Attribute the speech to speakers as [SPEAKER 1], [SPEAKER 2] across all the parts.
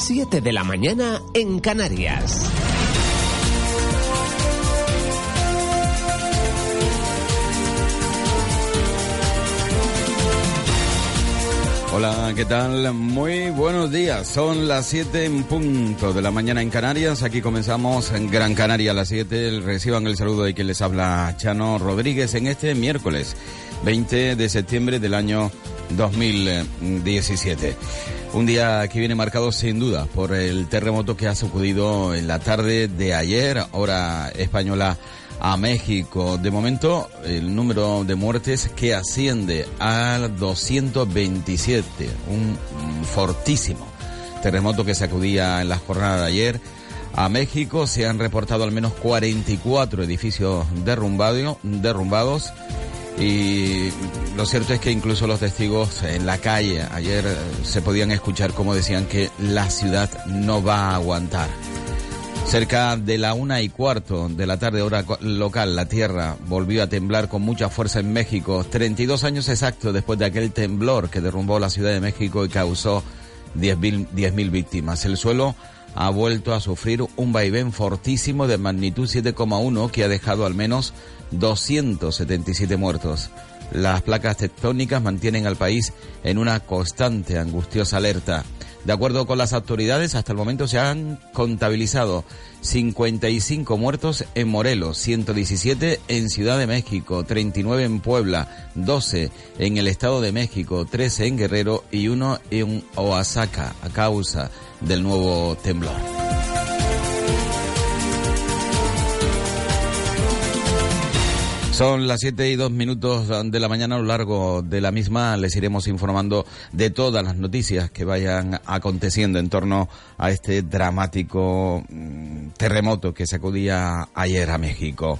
[SPEAKER 1] 7 de la mañana en Canarias.
[SPEAKER 2] Hola, ¿qué tal? Muy buenos días. Son las 7 en punto de la mañana en Canarias. Aquí comenzamos en Gran Canaria a las 7. Reciban el saludo de quien les habla Chano Rodríguez en este miércoles 20 de septiembre del año 2017. Un día que viene marcado sin duda por el terremoto que ha sacudido en la tarde de ayer, hora española a México. De momento, el número de muertes que asciende al 227, un fortísimo terremoto que sacudía en la jornada de ayer. A México se han reportado al menos 44 edificios derrumbados y lo cierto es que incluso los testigos en la calle ayer se podían escuchar como decían que la ciudad no va a aguantar. Cerca de la una y cuarto de la tarde, hora local, la tierra volvió a temblar con mucha fuerza en México. 32 años exactos después de aquel temblor que derrumbó la Ciudad de México y causó 10.000 víctimas. El suelo ha vuelto a sufrir un vaivén fortísimo de magnitud 7,1 que ha dejado al menos 277 muertos. Las placas tectónicas mantienen al país en una constante angustiosa alerta. De acuerdo con las autoridades, hasta el momento se han contabilizado 55 muertos en Morelos, 117 en Ciudad de México, 39 en Puebla, 12 en el Estado de México, 13 en Guerrero y uno en Oaxaca a causa del nuevo temblor. Son las siete y dos minutos de la mañana. A lo largo de la misma les iremos informando de todas las noticias que vayan aconteciendo en torno a este dramático mm, terremoto que sacudía ayer a México.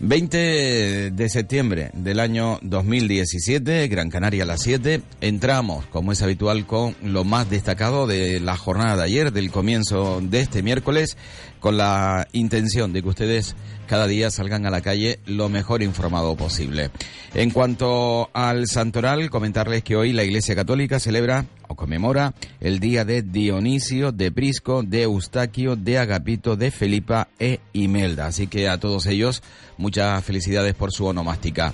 [SPEAKER 2] 20 de septiembre del año 2017, Gran Canaria a las 7. Entramos, como es habitual, con lo más destacado de la jornada de ayer, del comienzo de este miércoles, con la intención de que ustedes cada día salgan a la calle lo mejor informado posible. En cuanto al santoral, comentarles que hoy la Iglesia Católica celebra o conmemora el día de Dionisio, de Prisco, de Eustaquio, de Agapito, de Felipa e Imelda. Así que a todos ellos muchas felicidades por su onomástica.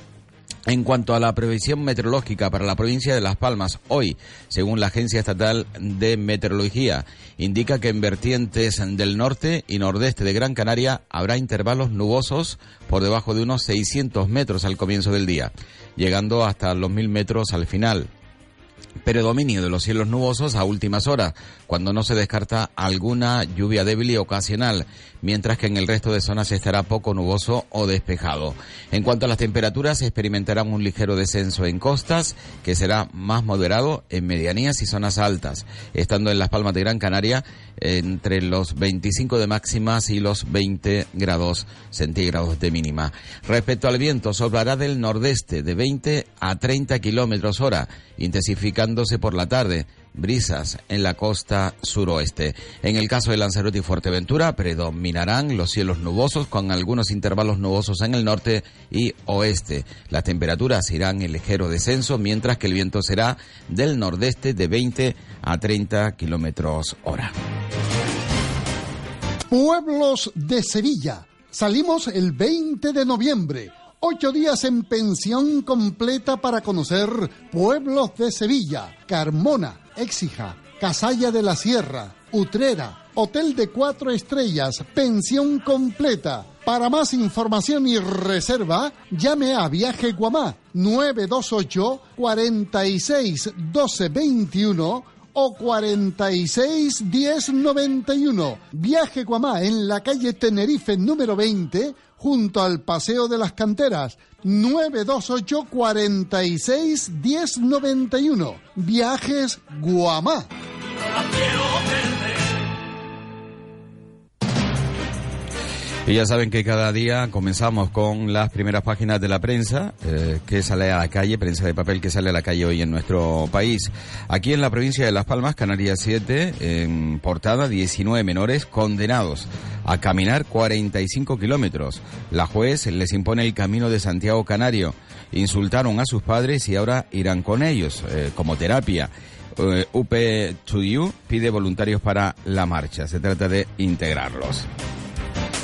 [SPEAKER 2] En cuanto a la previsión meteorológica para la provincia de Las Palmas, hoy, según la Agencia Estatal de Meteorología, indica que en vertientes del norte y nordeste de Gran Canaria habrá intervalos nubosos por debajo de unos 600 metros al comienzo del día, llegando hasta los 1000 metros al final predominio de los cielos nubosos a últimas horas, cuando no se descarta alguna lluvia débil y ocasional, mientras que en el resto de zonas estará poco nuboso o despejado. En cuanto a las temperaturas, se experimentarán un ligero descenso en costas, que será más moderado en medianías y zonas altas, estando en las Palmas de Gran Canaria entre los 25 de máximas y los 20 grados centígrados de mínima. Respecto al viento, soplará del nordeste de 20 a 30 kilómetros hora, intensificándose por la tarde brisas en la costa suroeste. En el caso de Lanzarote y Fuerteventura predominarán los cielos nubosos con algunos intervalos nubosos en el norte y oeste. Las temperaturas irán en ligero descenso mientras que el viento será del nordeste de 20 a 30 kilómetros hora.
[SPEAKER 3] Pueblos de Sevilla. Salimos el 20 de noviembre. Ocho días en pensión completa para conocer pueblos de Sevilla, Carmona, Éxija, Casalla de la Sierra, Utrera, Hotel de Cuatro Estrellas, pensión completa. Para más información y reserva, llame a Viaje Guamá 928 46 12 21 o 46 10 91. Viaje Guamá en la calle Tenerife número 20 junto al Paseo de las Canteras 928 46 1091. Viajes Guamá.
[SPEAKER 2] Y ya saben que cada día comenzamos con las primeras páginas de la prensa eh, que sale a la calle, prensa de papel que sale a la calle hoy en nuestro país. Aquí en la provincia de Las Palmas, Canarias 7, en portada 19 menores condenados a caminar 45 kilómetros. La juez les impone el camino de Santiago Canario. Insultaron a sus padres y ahora irán con ellos eh, como terapia. Eh, UP2U pide voluntarios para la marcha. Se trata de integrarlos.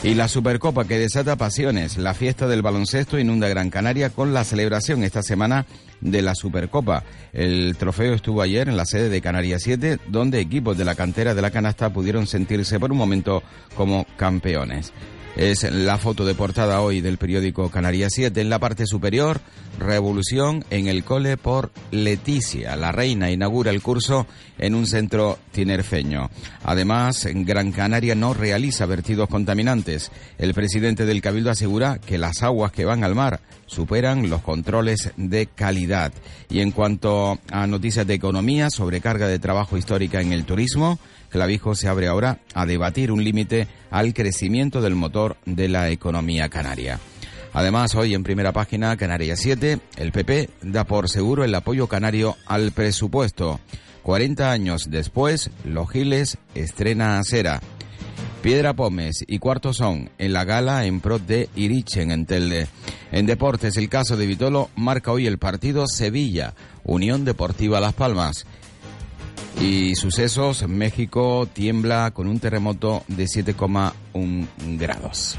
[SPEAKER 2] Y la Supercopa que desata pasiones. La fiesta del baloncesto inunda Gran Canaria con la celebración esta semana de la Supercopa. El trofeo estuvo ayer en la sede de Canarias 7, donde equipos de la cantera de la canasta pudieron sentirse por un momento como campeones. Es la foto de portada hoy del periódico Canarias 7. En la parte superior, revolución en el cole por Leticia. La reina inaugura el curso en un centro tinerfeño. Además, Gran Canaria no realiza vertidos contaminantes. El presidente del Cabildo asegura que las aguas que van al mar superan los controles de calidad. Y en cuanto a noticias de economía, sobrecarga de trabajo histórica en el turismo, Clavijo se abre ahora a debatir un límite al crecimiento del motor de la economía canaria. Además, hoy en primera página, Canarias 7, el PP da por seguro el apoyo canario al presupuesto. 40 años después, Los Giles estrena acera. Piedra Pómez y Cuarto Son en la gala en pro de Irichen en Telde. En deportes, el caso de Vitolo marca hoy el partido Sevilla, Unión Deportiva Las Palmas. Y sucesos, México tiembla con un terremoto de 7,1 grados.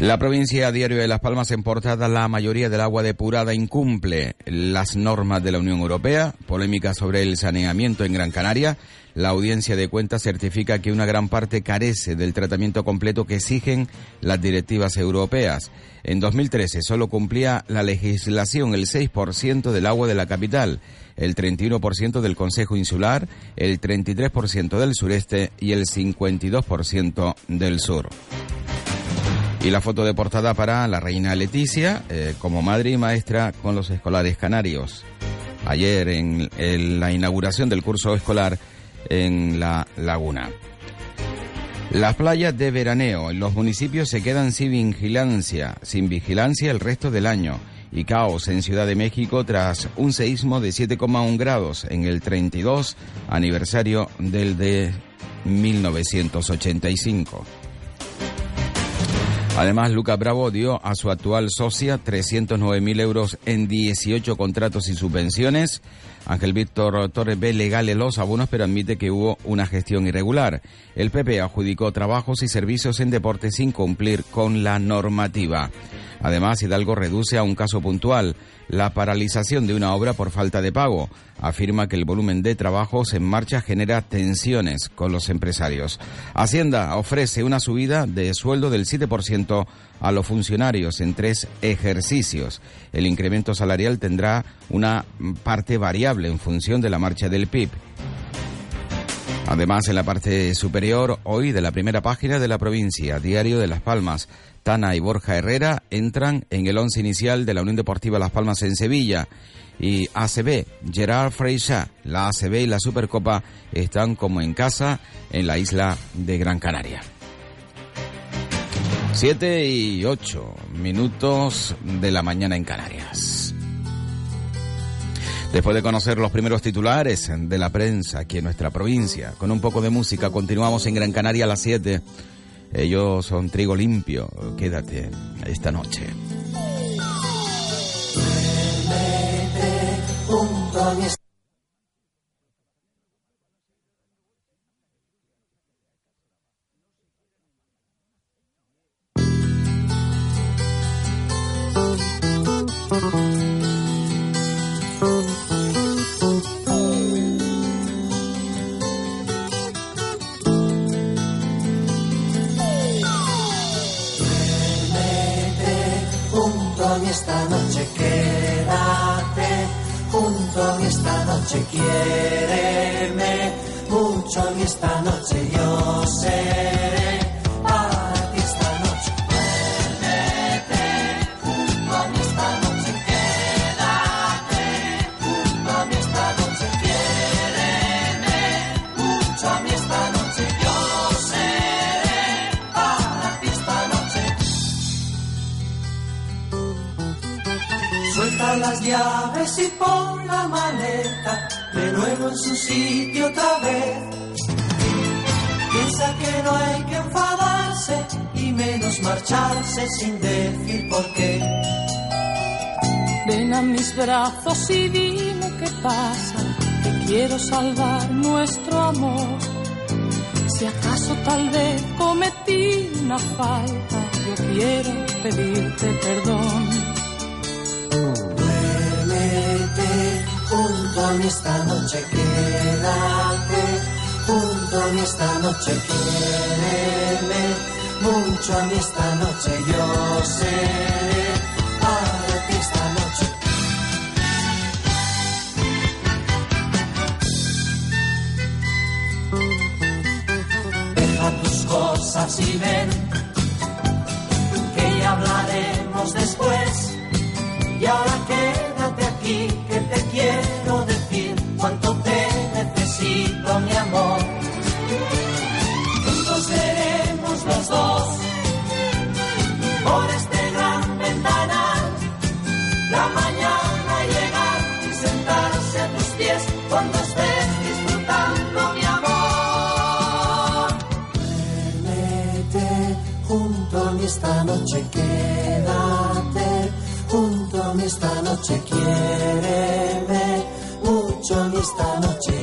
[SPEAKER 2] La provincia Diario de Las Palmas en portada la mayoría del agua depurada incumple las normas de la Unión Europea. Polémica sobre el saneamiento en Gran Canaria. La audiencia de cuentas certifica que una gran parte carece del tratamiento completo que exigen las directivas europeas. En 2013 solo cumplía la legislación el 6% del agua de la capital, el 31% del Consejo Insular, el 33% del sureste y el 52% del sur. Y la foto de portada para la reina Leticia eh, como madre y maestra con los escolares canarios. Ayer en, la inauguración del curso escolar en la laguna. Las playas de veraneo en los municipios se quedan sin vigilancia, sin vigilancia el resto del año y caos en Ciudad de México tras un seísmo de 7,1 grados en el 32 aniversario del de 1985. Además, Lucas Bravo dio a su actual socia 309.000 euros en 18 contratos y subvenciones. Ángel Víctor Torres ve legales los abonos, pero admite que hubo una gestión irregular. El PP adjudicó trabajos y servicios en deporte sin cumplir con la normativa. Además, Hidalgo reduce a un caso puntual la paralización de una obra por falta de pago. Afirma que el volumen de trabajos en marcha genera tensiones con los empresarios. Hacienda ofrece una subida de sueldo del 7% a los funcionarios en tres ejercicios. El incremento salarial tendrá una parte variable en función de la marcha del PIB. Además, en la parte superior, hoy de la primera página de la provincia, Diario de Las Palmas, Tana y Borja Herrera entran en el once inicial de la Unión Deportiva Las Palmas en Sevilla. Y ACB, Gerard Freixa, la ACB y la Supercopa están como en casa en la isla de Gran Canaria. Siete y ocho minutos de la mañana en Canarias. Después de conocer los primeros titulares de la prensa aquí en nuestra provincia, con un poco de música, continuamos en Gran Canaria a las 7. Ellos son trigo limpio. Quédate esta noche.
[SPEAKER 4] esta noche quiéreme, mucho ni esta noche yo seré. sitio otra vez. Piensa que no hay que enfadarse y menos marcharse sin decir por qué.
[SPEAKER 5] Ven a mis brazos y dime qué pasa, que quiero salvar nuestro amor. Si acaso tal vez cometí una falta, yo quiero pedirte perdón.
[SPEAKER 4] Junto a mí esta noche, quédate junto a mí esta noche, quiéreme mucho a mí esta noche, yo seré para ti esta noche. Deja tus cosas y ven, que ya hablaremos después. Y ahora quédate aquí, noche, quédate junto a mí esta noche, quiéreme mucho mí esta noche,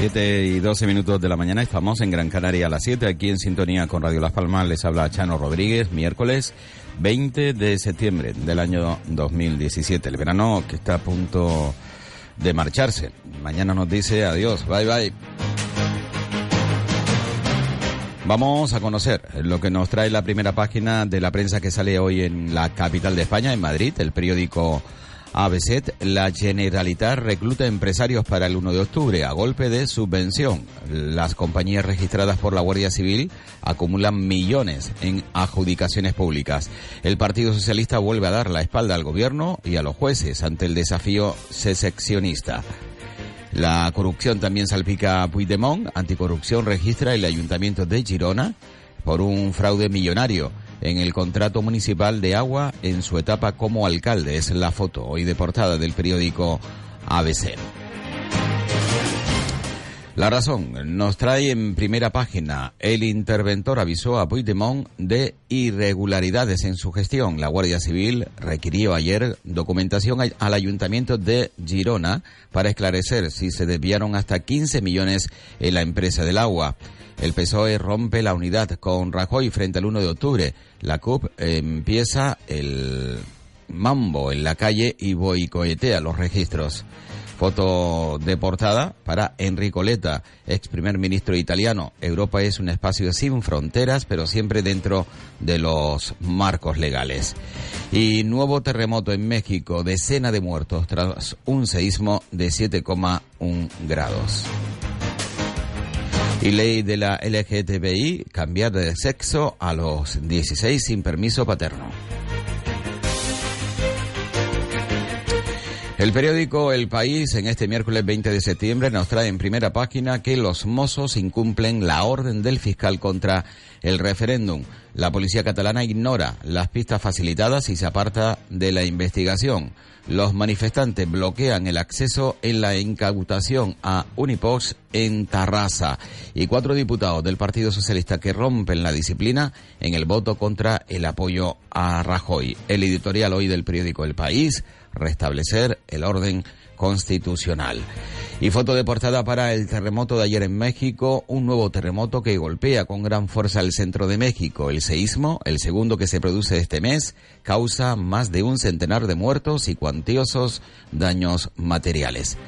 [SPEAKER 2] 7 y 12 minutos de la mañana, estamos en Gran Canaria a las 7, aquí en sintonía con Radio Las Palmas, les habla Chano Rodríguez, miércoles 20 de septiembre del año 2017, el verano que está a punto de marcharse. Mañana nos dice adiós, bye bye. Vamos a conocer lo que nos trae la primera página de la prensa que sale hoy en la capital de España, en Madrid, el periódico ABC. La Generalitat recluta empresarios para el 1 de octubre a golpe de subvención. Las compañías registradas por la Guardia Civil acumulan millones en adjudicaciones públicas. El Partido Socialista vuelve a dar la espalda al gobierno y a los jueces ante el desafío secessionista. La corrupción también salpica a Puigdemont. Anticorrupción registra el Ayuntamiento de Girona por un fraude millonario en el contrato municipal de agua en su etapa como alcalde. Es la foto hoy de portada del periódico ABC. La razón nos trae en primera página. El interventor avisó a Puigdemont de irregularidades en su gestión. La Guardia Civil requirió ayer documentación al- Ayuntamiento de Girona para esclarecer si se desviaron hasta 15 millones en la empresa del agua. El PSOE rompe la unidad con Rajoy frente al 1 de octubre. La CUP empieza el mambo en la calle y boicotea los registros. Foto de portada para Enrico Letta, ex primer ministro italiano. Europa es un espacio sin fronteras, pero siempre dentro de los marcos legales. Y nuevo terremoto en México, decena de muertos tras un seísmo de 7,1 grados. Y ley de la LGTBI, cambiar de sexo a los 16 sin permiso paterno. El periódico El País en este miércoles 20 de septiembre nos trae en primera página que los mozos incumplen la orden del fiscal contra el referéndum. La policía catalana ignora las pistas facilitadas y se aparta de la investigación. Los manifestantes bloquean el acceso en la incautación a Unipox en Tarrasa y cuatro diputados del Partido Socialista que rompen la disciplina en el voto contra el apoyo a Rajoy. El editorial hoy del periódico El País restablecer el orden constitucional. Y foto de portada para el terremoto de ayer en México, un nuevo terremoto que golpea con gran fuerza el centro de México. El seísmo, el segundo que se produce este mes, causa más de un centenar de muertos y cuantiosos daños materiales.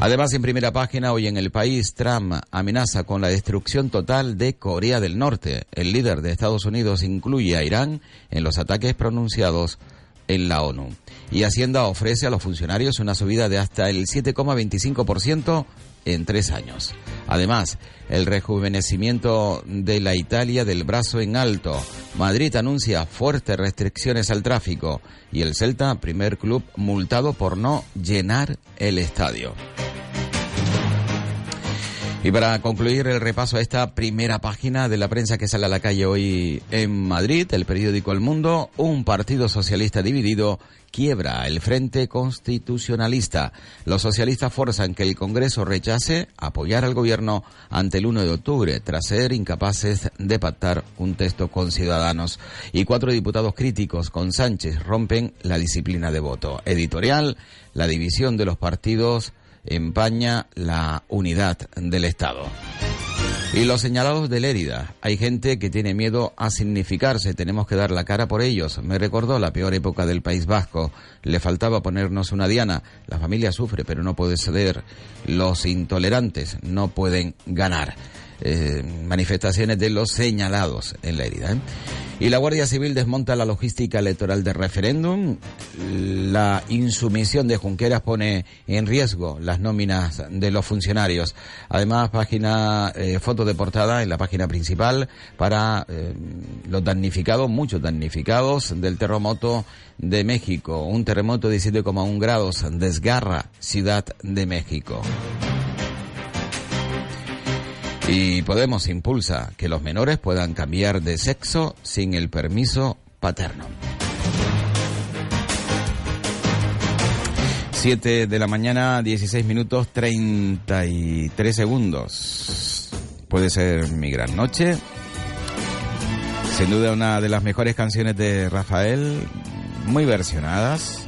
[SPEAKER 2] Además, en primera página, hoy en el país, Trump amenaza con la destrucción total de Corea del Norte. El líder de Estados Unidos incluye a Irán en los ataques pronunciados en la ONU. Y Hacienda ofrece a los funcionarios una subida de hasta el 7,25% en tres años. Además, el rejuvenecimiento de la Italia del brazo en alto. Madrid anuncia fuertes restricciones al tráfico. Y el Celta, primer club multado por no llenar el estadio. Y para concluir el repaso a esta primera página de la prensa que sale a la calle hoy en Madrid, el periódico El Mundo, un partido socialista dividido quiebra el Frente Constitucionalista. Los socialistas forzan que el Congreso rechace apoyar al gobierno ante el 1 de octubre, tras ser incapaces de pactar un texto con ciudadanos. Y cuatro diputados críticos con Sánchez rompen la disciplina de voto. Editorial, la división de los partidos empaña la unidad del Estado. Y los señalados de Lérida. Hay gente que tiene miedo a significarse. Tenemos que dar la cara por ellos. Me recordó la peor época del País Vasco. Le faltaba ponernos una diana. La familia sufre, pero no puede ceder. Los intolerantes no pueden ganar. Eh, manifestaciones de los señalados en la herida. ¿eh? Y la Guardia Civil desmonta la logística electoral del referéndum. La insumisión de Junqueras pone en riesgo las nóminas de los funcionarios. Además, página, eh, foto de portada en la página principal para los damnificados, muchos damnificados del terremoto de México. Un terremoto de 17,1 grados desgarra Ciudad de México. Y Podemos impulsa que los menores puedan cambiar de sexo sin el permiso paterno. 7 de la mañana, 16 minutos 33 segundos. Puede ser mi gran noche. Sin duda una de las mejores canciones de Rafael, muy versionadas.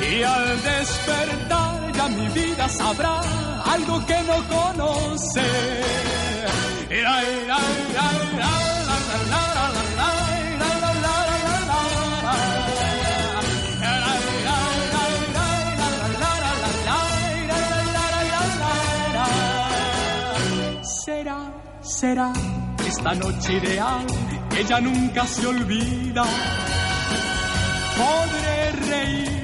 [SPEAKER 6] y al despertar ya mi vida sabrá algo que no conoce. Será, será esta noche ideal, ella nunca se olvida. Podré reír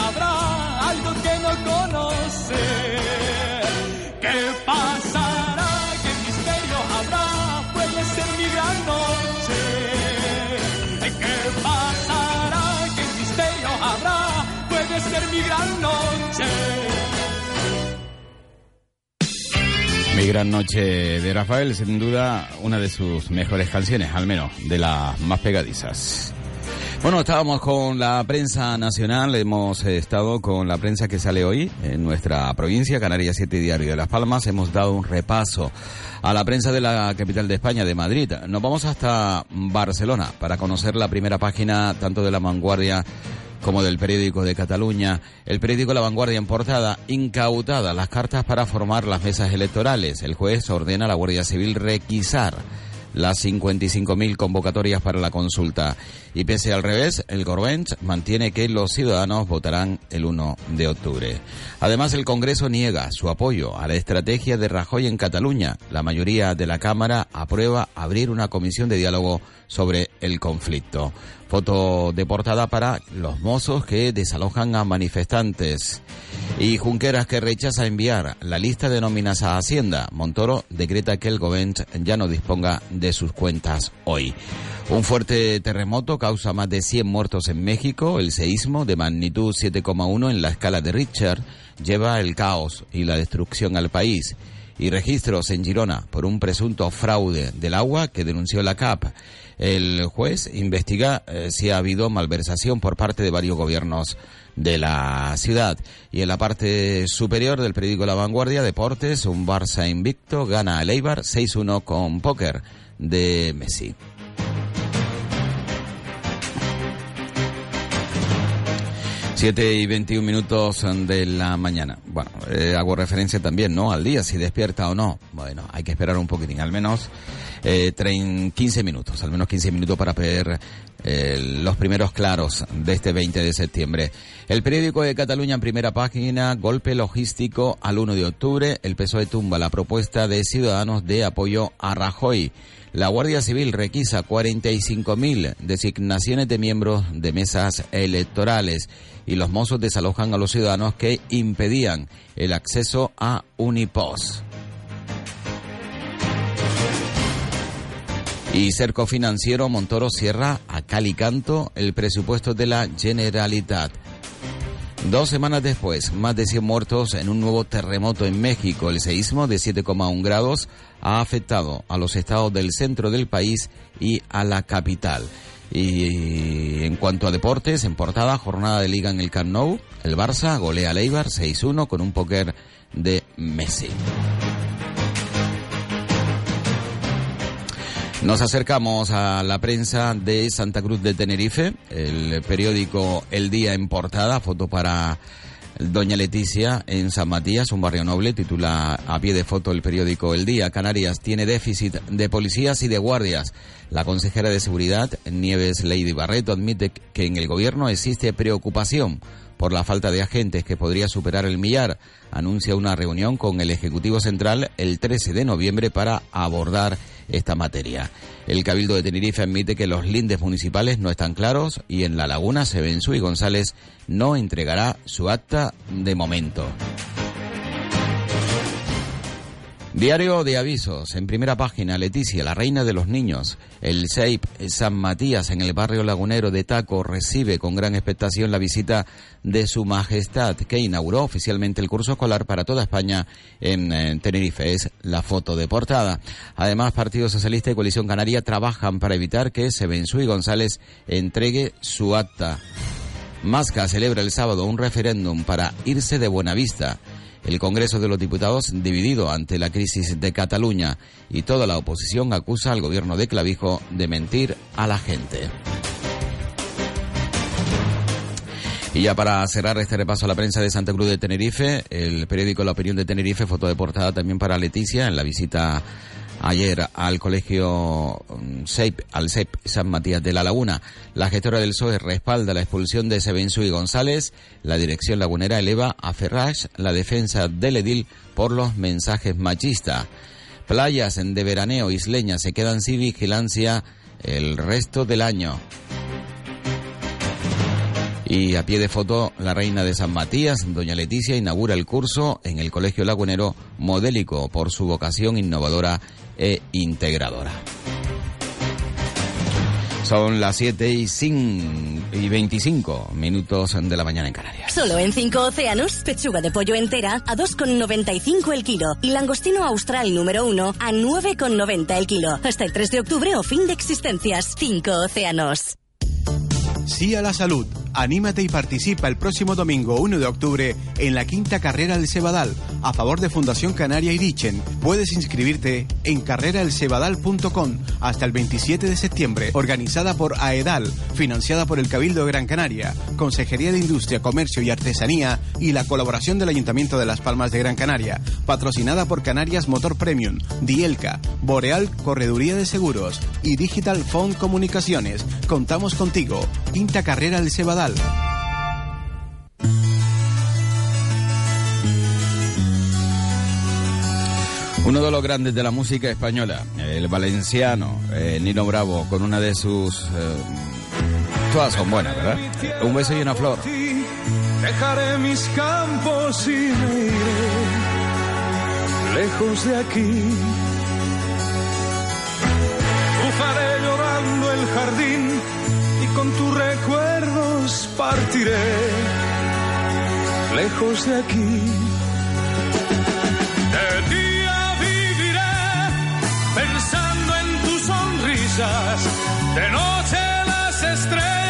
[SPEAKER 6] sabrá algo que no conoce. ¿Qué pasará? ¿Qué misterio habrá? Puede ser mi gran noche. ¿Qué pasará? ¿Qué misterio habrá? Puede ser mi gran noche.
[SPEAKER 2] Mi gran noche de Rafael, sin duda una de sus mejores canciones, al menos de las más pegadizas. Bueno, estábamos con la prensa nacional, hemos estado con la prensa que sale hoy en nuestra provincia, Canarias 7 Diario de Las Palmas, hemos dado un repaso a la prensa de la capital de España, de Madrid. Nos vamos hasta Barcelona para conocer la primera página tanto de La Vanguardia como del periódico de Cataluña. El periódico La Vanguardia en portada, incautada las cartas para formar las mesas electorales. El juez ordena a la Guardia Civil requisar las 55.000 convocatorias para la consulta. Y pese al revés, el Gorbench mantiene que los ciudadanos votarán el 1 de octubre. Además, el Congreso niega su apoyo a la estrategia de Rajoy en Cataluña. La mayoría de la Cámara aprueba abrir una comisión de diálogo sobre el conflicto. Foto de portada para los mozos que desalojan a manifestantes. Y Junqueras que rechaza enviar la lista de nóminas a Hacienda. Montoro decreta que el gobierno ya no disponga de sus cuentas hoy. Un fuerte terremoto causa más de 100 muertos en México. El seísmo de magnitud 7,1 en la escala de Richter lleva el caos y la destrucción al país. Y registros en Girona por un presunto fraude del agua que denunció la CAP. El juez investiga eh, si ha habido malversación por parte de varios gobiernos de la ciudad. Y en la parte superior del periódico La Vanguardia, Deportes, un Barça invicto gana a Eibar 6-1 con póker de Messi. Siete y veintiún minutos de la mañana. Bueno, eh, hago referencia también, ¿no? Al día, si despierta o no. Bueno, hay que esperar un poquitín, al menos eh, 15 minutos, al menos 15 minutos para ver eh, los primeros claros de este 20 de septiembre. El periódico de Cataluña en primera página, golpe logístico al 1 de octubre, el PSOE tumba la propuesta de Ciudadanos de apoyo a Rajoy. La Guardia Civil requisa 45.000 designaciones de miembros de mesas electorales y los mozos desalojan a los ciudadanos que impedían el acceso a Unipos. Y Cerco Financiero Montoro cierra a Calicanto el presupuesto de la Generalitat. Dos semanas después, más de 100 muertos en un nuevo terremoto en México. El seísmo de 7,1 grados ha afectado a los estados del centro del país y a la capital. Y en cuanto a deportes, en portada, jornada de liga en el Camp Nou, el Barça golea a Leibar 6-1 con un póker de Messi. Nos acercamos a la prensa de Santa Cruz de Tenerife, el periódico El Día en portada, foto para Doña Leticia en San Matías, un barrio noble, titula a pie de foto el periódico El Día. Canarias tiene déficit de policías y de guardias. La consejera de Seguridad, Nieves Lady Barreto, admite que en el gobierno existe preocupación por la falta de agentes que podría superar el millar. Anuncia una reunión con el Ejecutivo Central el 13 de noviembre para abordar esta materia. El Cabildo de Tenerife admite que los lindes municipales no están claros y en La Laguna Sebensú y González no entregará su acta de momento. Diario de avisos, en primera página, Leticia, la reina de los niños. El SEIP San Matías, en el barrio lagunero de Taco, recibe con gran expectación la visita de su majestad, que inauguró oficialmente el curso escolar para toda España en, Tenerife. Es la foto de portada. Además, Partido Socialista y Coalición Canaria trabajan para evitar que Sebensú y González entregue su acta. Masca celebra el sábado un referéndum para irse de Buenavista. El Congreso de los Diputados dividido ante la crisis de Cataluña y toda la oposición acusa al gobierno de Clavijo de mentir a la gente. Y ya para cerrar este repaso a la prensa de Santa Cruz de Tenerife, el periódico La Opinión de Tenerife, foto de portada también para Leticia en la visita ayer al colegio mm, SEIP, al SEP San Matías de la Laguna. La gestora del PSOE respalda la expulsión de Sebensu y González. La dirección lagunera eleva a Ferraz la defensa del edil por los mensajes machistas. Playas de veraneo isleñas se quedan sin vigilancia el resto del año. Y a pie de foto, la reina de San Matías, doña Leticia, inaugura el curso en el Colegio Lagunero modélico por su vocación innovadora e integradora. Son las 7 y, y 25 minutos de la mañana en Canarias.
[SPEAKER 7] Solo en 5 océanos, pechuga de pollo entera a 2,95 el kilo y langostino austral número 1 a 9,90 el kilo. Hasta el 3 de octubre o fin de existencias. 5 océanos.
[SPEAKER 8] Sí a la salud. Anímate y participa el próximo domingo 1 de octubre en la quinta carrera del Cebadal a favor de Fundación Canaria y Richen. Puedes inscribirte en carreraelsebadal.com hasta el 27 de septiembre. Organizada por AEDAL, financiada por el Cabildo de Gran Canaria, Consejería de Industria, Comercio y Artesanía y la colaboración del Ayuntamiento de Las Palmas de Gran Canaria. Patrocinada por Canarias Motor Premium, Dielca, Boreal Correduría de Seguros y Digital Phone Comunicaciones. Contamos contigo. Quinta carrera del Cebadal.
[SPEAKER 2] Uno de los grandes de la música española, el valenciano eh, Nino Bravo, con una de sus... eh, todas son buenas, ¿verdad? Un beso y una flor.
[SPEAKER 9] Dejaré mis campos y me iré lejos de aquí. Cruzaré llorando el jardín con tus recuerdos partiré lejos de aquí. De día viviré pensando en tus sonrisas, de noche las estrellas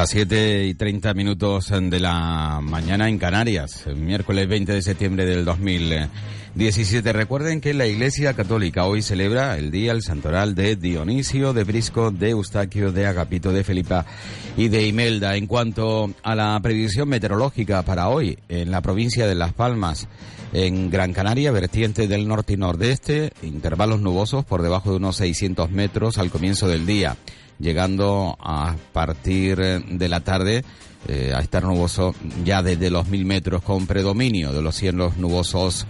[SPEAKER 9] Las
[SPEAKER 2] 7 y 30 minutos de la mañana en Canarias, miércoles 20 de septiembre del 2017. Recuerden que la Iglesia Católica hoy celebra el día, el santoral de Dionisio, de Brisco, de Eustaquio, de Agapito, de Felipa y de Imelda. En cuanto a la previsión meteorológica para hoy, en la provincia de Las Palmas, en Gran Canaria, vertiente del norte y nordeste, intervalos nubosos por debajo de unos 600 metros al comienzo del día llegando a partir de la tarde eh, a estar nuboso ya desde los mil metros con predominio de los cielos nubosos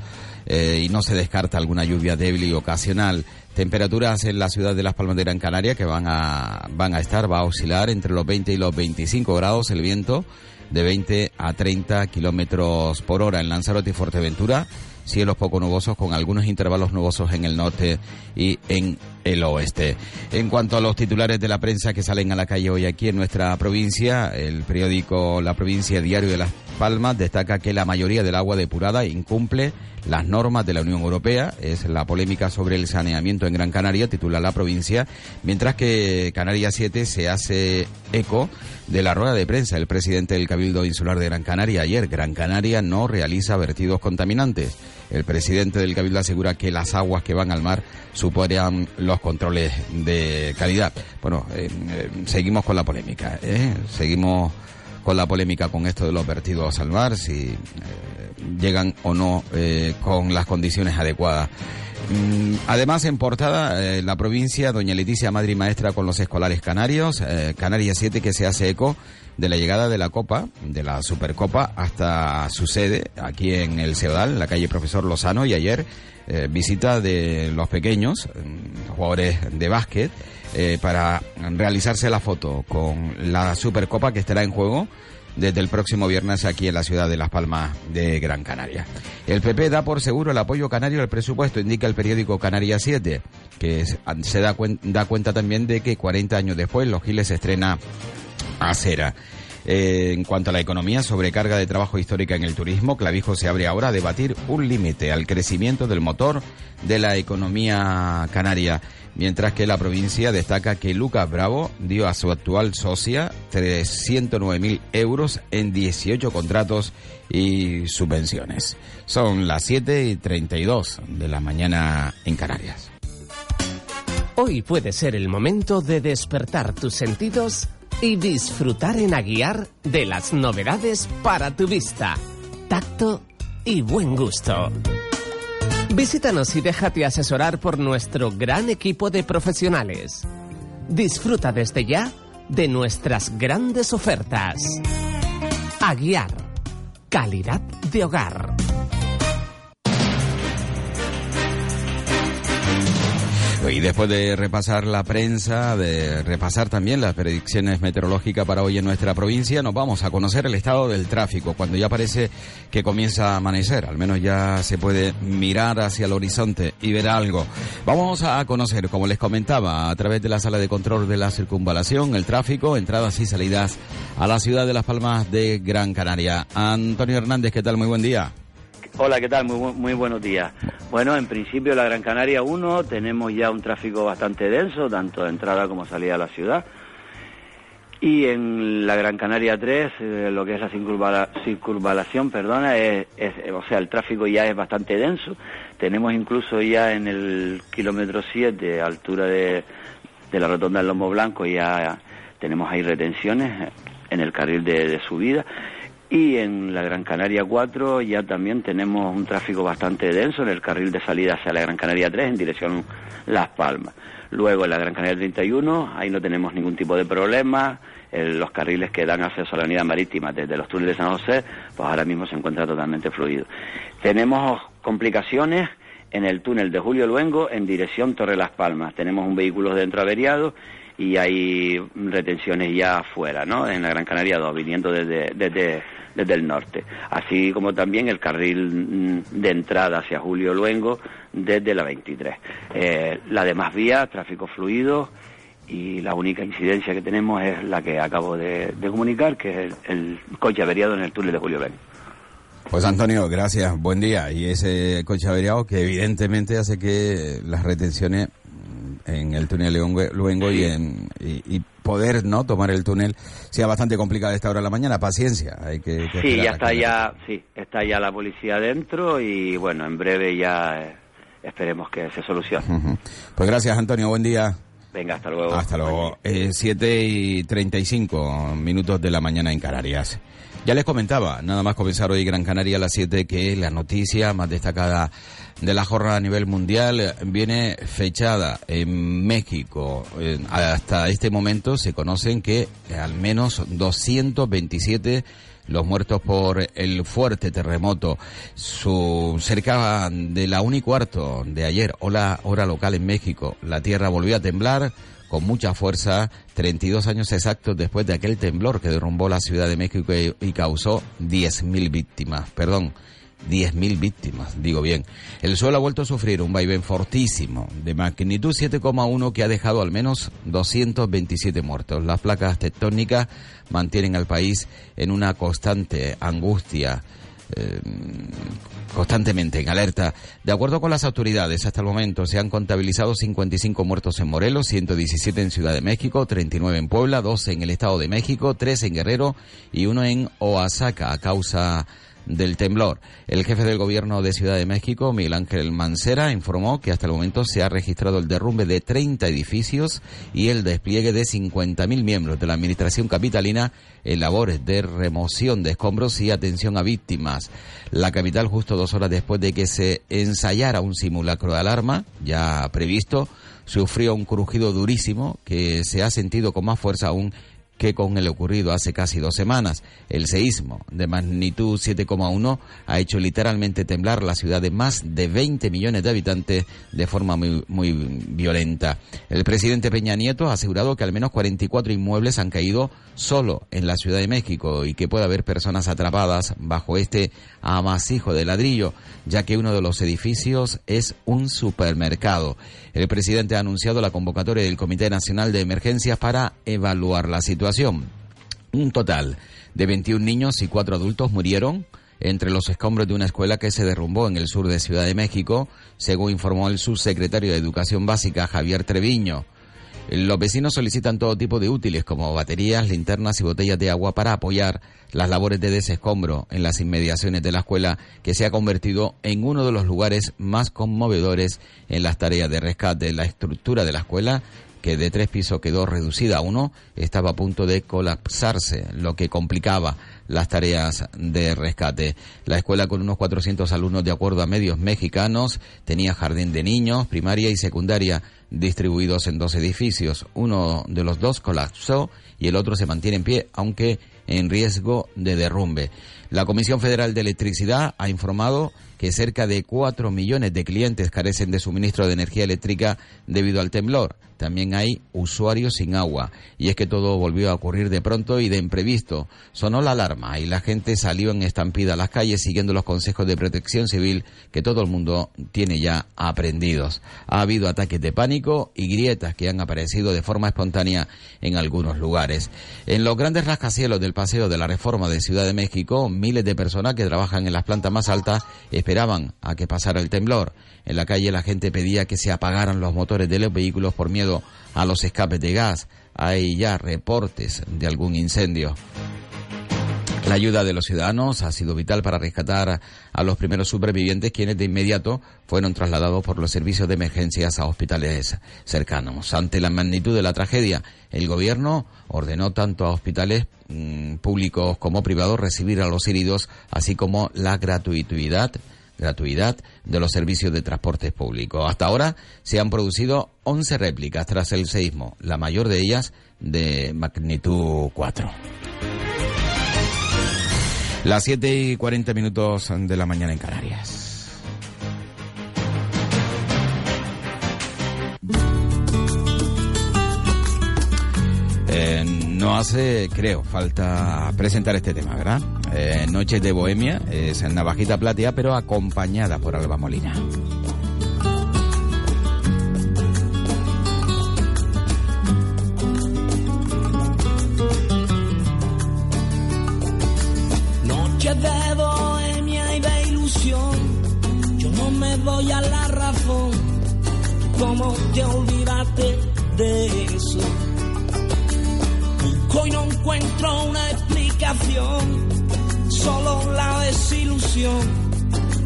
[SPEAKER 2] eh, y no se descarta alguna lluvia débil y ocasional. Temperaturas en la ciudad de Las Palmas de Gran Canaria que van a, van a estar, va a oscilar entre los 20 y los 25 grados el viento de 20 a 30 kilómetros por hora en Lanzarote y Fuerteventura cielos poco nubosos con algunos intervalos nubosos en el norte y en el oeste. En cuanto a los titulares de la prensa que salen a la calle hoy aquí en nuestra provincia, el periódico La Provincia Diario de Las Palmas destaca que la mayoría del agua depurada incumple las normas de la Unión Europea. Es la polémica sobre el saneamiento en Gran Canaria, titula la provincia, mientras que Canarias 7 se hace eco de la rueda de prensa del presidente del Cabildo Insular de Gran Canaria ayer. Gran Canaria no realiza vertidos contaminantes. El presidente del Cabildo asegura que las aguas que van al mar superan los controles de calidad. Bueno, eh, eh, seguimos con la polémica, ¿eh? seguimos con la polémica con esto de los vertidos al mar, si llegan o no con las condiciones adecuadas. Mm, además, en portada, la provincia, doña Leticia Madrid Maestra con los escolares canarios, Canarias 7 que se hace eco de la llegada de la Copa, de la Supercopa, hasta su sede, aquí en el Ceudal, la calle Profesor Lozano, y ayer eh, visita de los pequeños, mm, jugadores de básquet, eh, para realizarse la foto con la Supercopa que estará en juego desde el próximo viernes aquí en la ciudad de Las Palmas de Gran Canaria. El PP da por seguro el apoyo canario al presupuesto, indica el periódico Canaria 7, que se da, da cuenta también de que 40 años después Los Giles estrena acera. Eh, en cuanto a la economía, sobrecarga de trabajo histórica en el turismo, Clavijo se abre ahora a debatir un límite al crecimiento del motor de la economía canaria, mientras que la provincia destaca que Lucas Bravo dio a su actual socia 309.000 euros en 18 contratos y subvenciones. Son las 7 y 32 de la mañana en Canarias.
[SPEAKER 1] Hoy puede ser el momento de despertar tus sentidos y disfrutar en Aguiar de las novedades para tu vista, tacto y buen gusto. Visítanos y déjate asesorar por nuestro gran equipo de profesionales. Disfruta desde ya de nuestras grandes ofertas. Aguiar, calidad de hogar.
[SPEAKER 2] Y después de repasar la prensa, de repasar también las predicciones meteorológicas para hoy en nuestra provincia, nos vamos a conocer el estado del tráfico, cuando ya parece que comienza a amanecer, al menos ya se puede mirar hacia el horizonte y ver algo. Vamos a conocer, como les comentaba, a través de la sala de control de la circunvalación, el tráfico, entradas y salidas a la ciudad de Las Palmas de Gran Canaria. Antonio Hernández, ¿qué tal? Muy buen día.
[SPEAKER 10] Hola, ¿qué tal? Muy, buenos días. Bueno, en principio la Gran Canaria 1 tenemos ya un tráfico bastante denso, tanto de entrada como salida a la ciudad. Y en la Gran Canaria 3, eh, lo que es la circunvalación, perdona, es, o sea, el tráfico ya es bastante denso. Tenemos incluso ya en el kilómetro 7, altura de, de la rotonda del Lomo Blanco, ya tenemos ahí retenciones en el carril de subida. Y en la Gran Canaria 4 ya también tenemos un tráfico bastante denso en el carril de salida hacia la Gran Canaria 3 en dirección Las Palmas. Luego en la Gran Canaria 31, ahí no tenemos ningún tipo de problema. los carriles que dan acceso a la unidad marítima desde los túneles de San José, pues ahora mismo se encuentra totalmente fluido. Tenemos complicaciones en el túnel de Julio Luengo en dirección Torre Las Palmas. Tenemos un vehículo dentro averiado y hay retenciones ya afuera, ¿no? En la Gran Canaria 2, viniendo desde, desde desde el norte, así como también el carril mm, de entrada hacia Julio Luengo desde la 23. Eh, la demás vía, tráfico fluido y la única incidencia que tenemos es la que acabo de, comunicar, que es el, coche averiado en el túnel de Julio Luengo.
[SPEAKER 2] Pues Antonio, gracias, buen día. Y ese coche averiado que evidentemente hace que las retenciones en el túnel Luengo y, en, y, poder no tomar el túnel sea bastante complicado a esta hora de la mañana. Paciencia, hay que.
[SPEAKER 10] sí, ya está ya, sí, está ya la policía dentro y bueno, en breve ya eh, esperemos que se solucione.
[SPEAKER 2] Pues gracias, Antonio. Buen día.
[SPEAKER 10] Venga, hasta luego.
[SPEAKER 2] Hasta luego. Eh, 7 y 35 minutos de la mañana en Canarias. Ya les comentaba, nada más comenzar hoy Gran Canaria a las 7, que la noticia más destacada de la jornada a nivel mundial viene fechada en México. hasta este momento se conocen que al menos 227 los muertos por el fuerte terremoto. Su, cerca de la 1 y cuarto de ayer, hora, hora local en México, la tierra volvió a temblar con mucha fuerza 32 años exactos después de aquel temblor que derrumbó la Ciudad de México y, causó 10.000 víctimas. Perdón, 10.000 víctimas, digo bien. El suelo ha vuelto a sufrir un vaivén fortísimo de magnitud 7,1 que ha dejado al menos 227 muertos. Las placas tectónicas mantienen al país en una constante angustia eh, constantemente en alerta. De acuerdo con las autoridades, hasta el momento se han contabilizado 55 muertos en Morelos, 117 en Ciudad de México, 39 en Puebla, 12 en el Estado de México, 3 en Guerrero y uno en Oaxaca a causa del temblor. El jefe del gobierno de Ciudad de México, Miguel Ángel Mancera, informó que hasta el momento se ha registrado el derrumbe de 30 edificios y el despliegue de 50.000 miembros de la administración capitalina en labores de remoción de escombros y atención a víctimas. La capital, justo dos horas después de que se ensayara un simulacro de alarma, ya previsto, sufrió un crujido durísimo que se ha sentido con más fuerza aún que con el ocurrido hace casi dos semanas. El seísmo de magnitud 7,1 ha hecho literalmente temblar la ciudad de más de 20 millones de habitantes de forma muy, muy violenta. El presidente Peña Nieto ha asegurado que al menos 44 inmuebles han caído solo en la Ciudad de México y que puede haber personas atrapadas bajo este amasijo de ladrillo, ya que uno de los edificios es un supermercado. El presidente ha anunciado la convocatoria del Comité Nacional de Emergencias para evaluar la situación. Un total de 21 niños y 4 adultos murieron entre los escombros de una escuela que se derrumbó en el sur de Ciudad de México, según informó el subsecretario de Educación Básica Javier Treviño. Los vecinos solicitan todo tipo de útiles como baterías, linternas y botellas de agua para apoyar las labores de desescombro en las inmediaciones de la escuela que se ha convertido en uno de los lugares más conmovedores en las tareas de rescate. La estructura de la escuela que de tres pisos quedó reducida a uno, estaba a punto de colapsarse, lo que complicaba las tareas de rescate. La escuela con unos 400 alumnos de acuerdo a medios mexicanos tenía jardín de niños, primaria y secundaria distribuidos en dos edificios. Uno de los dos colapsó y el otro se mantiene en pie, aunque en riesgo de derrumbe. La Comisión Federal de Electricidad ha informado que cerca de 4 millones de clientes carecen de suministro de energía eléctrica debido al temblor también hay usuarios sin agua. Y es que todo volvió a ocurrir de pronto y de imprevisto. Sonó la alarma y la gente salió en estampida a las calles siguiendo los consejos de protección civil que todo el mundo tiene ya aprendidos. Ha habido ataques de pánico y grietas que han aparecido de forma espontánea en algunos lugares. En los grandes rascacielos del Paseo de la Reforma de Ciudad de México, miles de personas que trabajan en las plantas más altas esperaban a que pasara el temblor. En la calle la gente pedía que se apagaran los motores de los vehículos por miedo a los escapes de gas. Hay ya reportes de algún incendio. La ayuda de los ciudadanos ha sido vital para rescatar a los primeros supervivientes, quienes de inmediato fueron trasladados por los servicios de emergencias a hospitales cercanos. Ante la magnitud de la tragedia, el gobierno ordenó tanto a hospitales mm, públicos como privados recibir a los heridos, así como la gratuidad de los servicios de transporte público. Hasta ahora se han producido 11 réplicas tras el seísmo, la mayor de ellas de magnitud 4. Las 7 y 40 minutos de la mañana en Canarias. Eh, no hace, creo, falta presentar este tema, ¿verdad? Eh, Noches de Bohemia, es en Navajita Platea, pero acompañada por Alba Molina.
[SPEAKER 11] Noches de Bohemia y de ilusión, yo no me voy a la razón ¿Cómo te olvidaste encuentro una explicación, solo la desilusión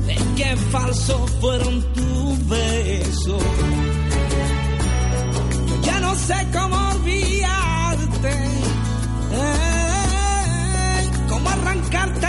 [SPEAKER 11] de que falsos fueron tus besos. Ya no sé cómo olvidarte, eh, cómo arrancarte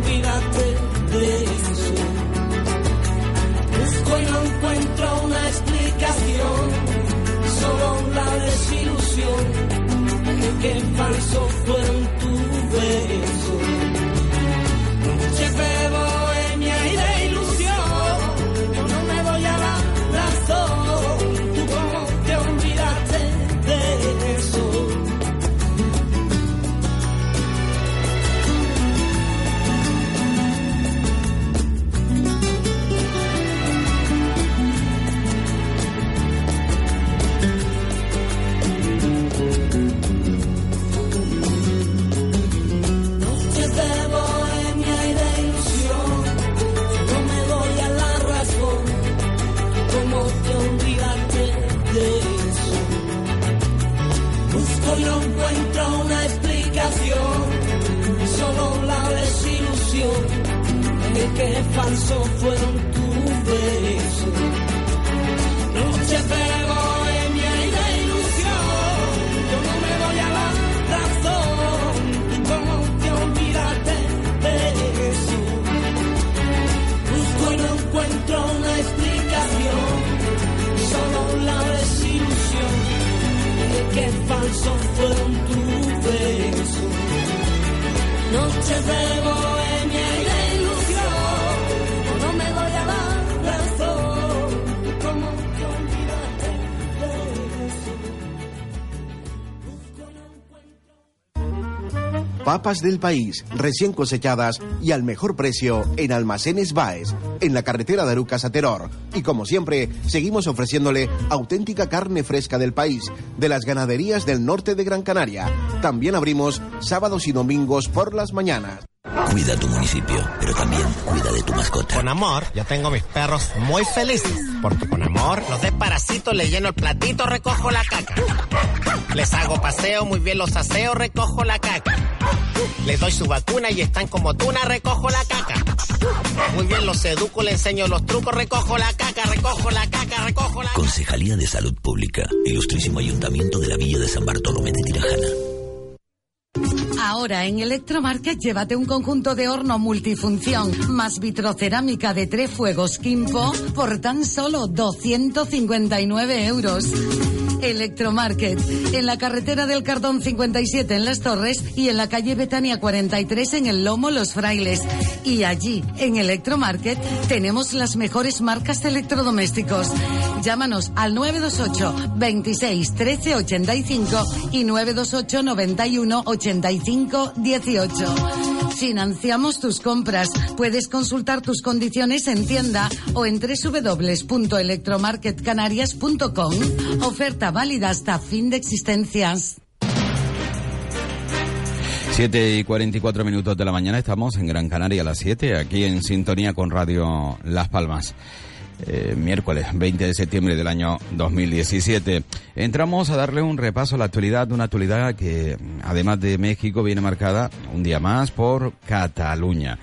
[SPEAKER 11] te olvidaste de eso? Busco y no encuentro una explicación, solo la desilusión de que falsos fueron que falsos fueron tus besos. Noches de bohemia y de ilusión, yo no me doy a la razón. ¿Y te olvidaste de eso? Busco y no encuentro una explicación, solo la desilusión de que falsos fueron tus besos. Noches de bohemia
[SPEAKER 8] Papas del país, recién cosechadas y al mejor precio en Almacenes Baes, en la carretera de Arucas a Teror. Y como siempre, seguimos ofreciéndole auténtica carne fresca del país, de las ganaderías del norte de Gran Canaria. También abrimos sábados y domingos por las mañanas.
[SPEAKER 12] Cuida tu municipio, pero también cuida de tu mascota.
[SPEAKER 13] Con amor, yo tengo mis perros muy felices. Porque con amor, los desparasito, le lleno el platito, recojo la caca. Les hago paseo, muy bien los aseo, recojo la caca. Les doy su vacuna y están como tuna, recojo la caca. Muy bien los educo, le enseño los trucos, recojo la caca, recojo la caca, recojo la
[SPEAKER 12] Concejalía de Salud Pública, Ilustrísimo Ayuntamiento de la Villa de San Bartolomé de Tirajana.
[SPEAKER 14] Ahora en Electromarket llévate un conjunto de horno multifunción más vitrocerámica de tres fuegos Kimpo por tan solo 259 euros. Electromarket, en la carretera del Cardón 57 en Las Torres y en la calle Betania 43 en el Lomo Los Frailes. Y allí, en Electromarket, tenemos las mejores marcas de electrodomésticos. Llámanos al 928 26 13 85 y 928 91 85 18. Financiamos tus compras. Puedes consultar tus condiciones en tienda o en www.electromarketcanarias.com. Oferta válida hasta fin de existencias.
[SPEAKER 2] 7 y 44 minutos de la mañana estamos en Gran Canaria a las 7, aquí en sintonía con Radio Las Palmas. Eh, miércoles 20 de septiembre del año 2017. Entramos a darle un repaso a la actualidad, una actualidad que además de México viene marcada un día más por Cataluña.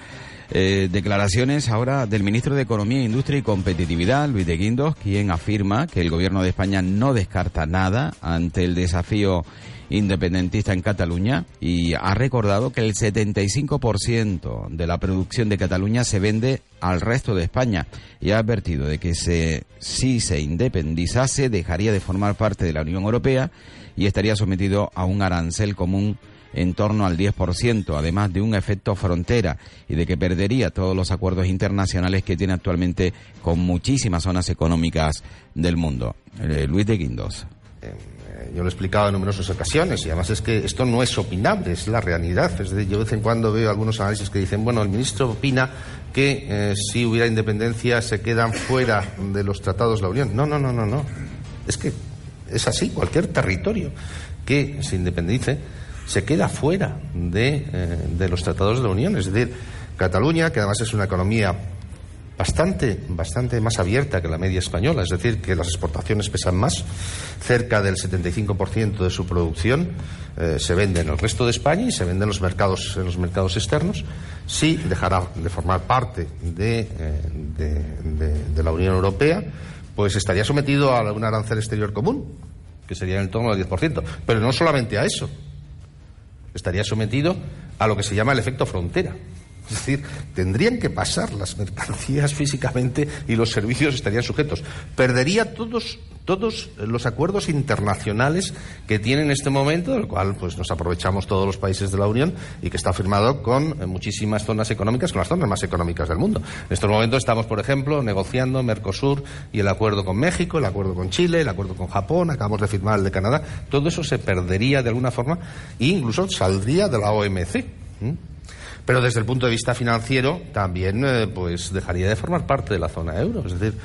[SPEAKER 2] Eh, declaraciones ahora del ministro de Economía, Industria y Competitividad, Luis de Guindos, quien afirma que el gobierno de España no descarta nada ante el desafío independentista en Cataluña y ha recordado que el 75% de la producción de Cataluña se vende al resto de España y ha advertido de que se, si se independizase dejaría de formar parte de la Unión Europea y estaría sometido a un arancel común en torno al 10%, además de un efecto frontera y de que perdería todos los acuerdos internacionales que tiene actualmente con muchísimas zonas económicas del mundo. Eh, Luis de Guindos.
[SPEAKER 15] Eh, yo lo he explicado en numerosas ocasiones y además es que esto no es opinable, es la realidad. Es decir, yo de vez en cuando veo algunos análisis que dicen, bueno, el ministro opina que eh, si hubiera independencia se quedan fuera de los tratados de la Unión. No, no, no, no, no. Es que es así, cualquier territorio que se independice se queda fuera de, eh, de los tratados de la Unión. Es decir, Cataluña, que además es una economía bastante, bastante más abierta que la media española, es decir, que las exportaciones pesan más, cerca del 75% de su producción eh, se vende en el resto de España y se vende en los mercados, en los mercados externos, sí dejará de formar parte de, eh, de, de la Unión Europea, pues estaría sometido a un arancel exterior común, que sería en torno al 10%. Pero no solamente a eso, estaría sometido a lo que se llama el efecto frontera. Es decir, tendrían que pasar las mercancías físicamente y los servicios estarían sujetos. Perdería todos, todos los acuerdos internacionales que tiene en este momento, del cual pues, nos aprovechamos todos los países de la Unión y que está firmado con eh, muchísimas zonas económicas, con las zonas más económicas del mundo. En estos momentos estamos, por ejemplo, negociando Mercosur y el acuerdo con México, el acuerdo con Chile, el acuerdo con Japón, acabamos de firmar el de Canadá. Todo eso se perdería de alguna forma e incluso saldría de la OMC. Pero desde el punto de vista financiero también eh, pues dejaría de formar parte de la zona euro. Es decir,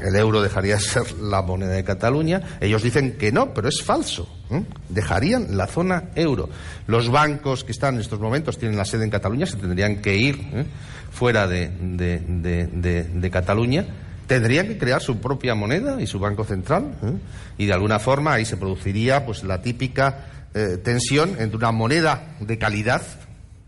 [SPEAKER 15] el euro dejaría de ser la moneda de Cataluña. Ellos dicen que no, pero es falso. ¿eh? Dejarían la zona euro. Los bancos que están en estos momentos tienen la sede en Cataluña, se tendrían que ir fuera de, de, de, de, Cataluña. Tendrían que crear su propia moneda y su banco central. Y de alguna forma ahí se produciría pues la típica tensión entre una moneda de calidad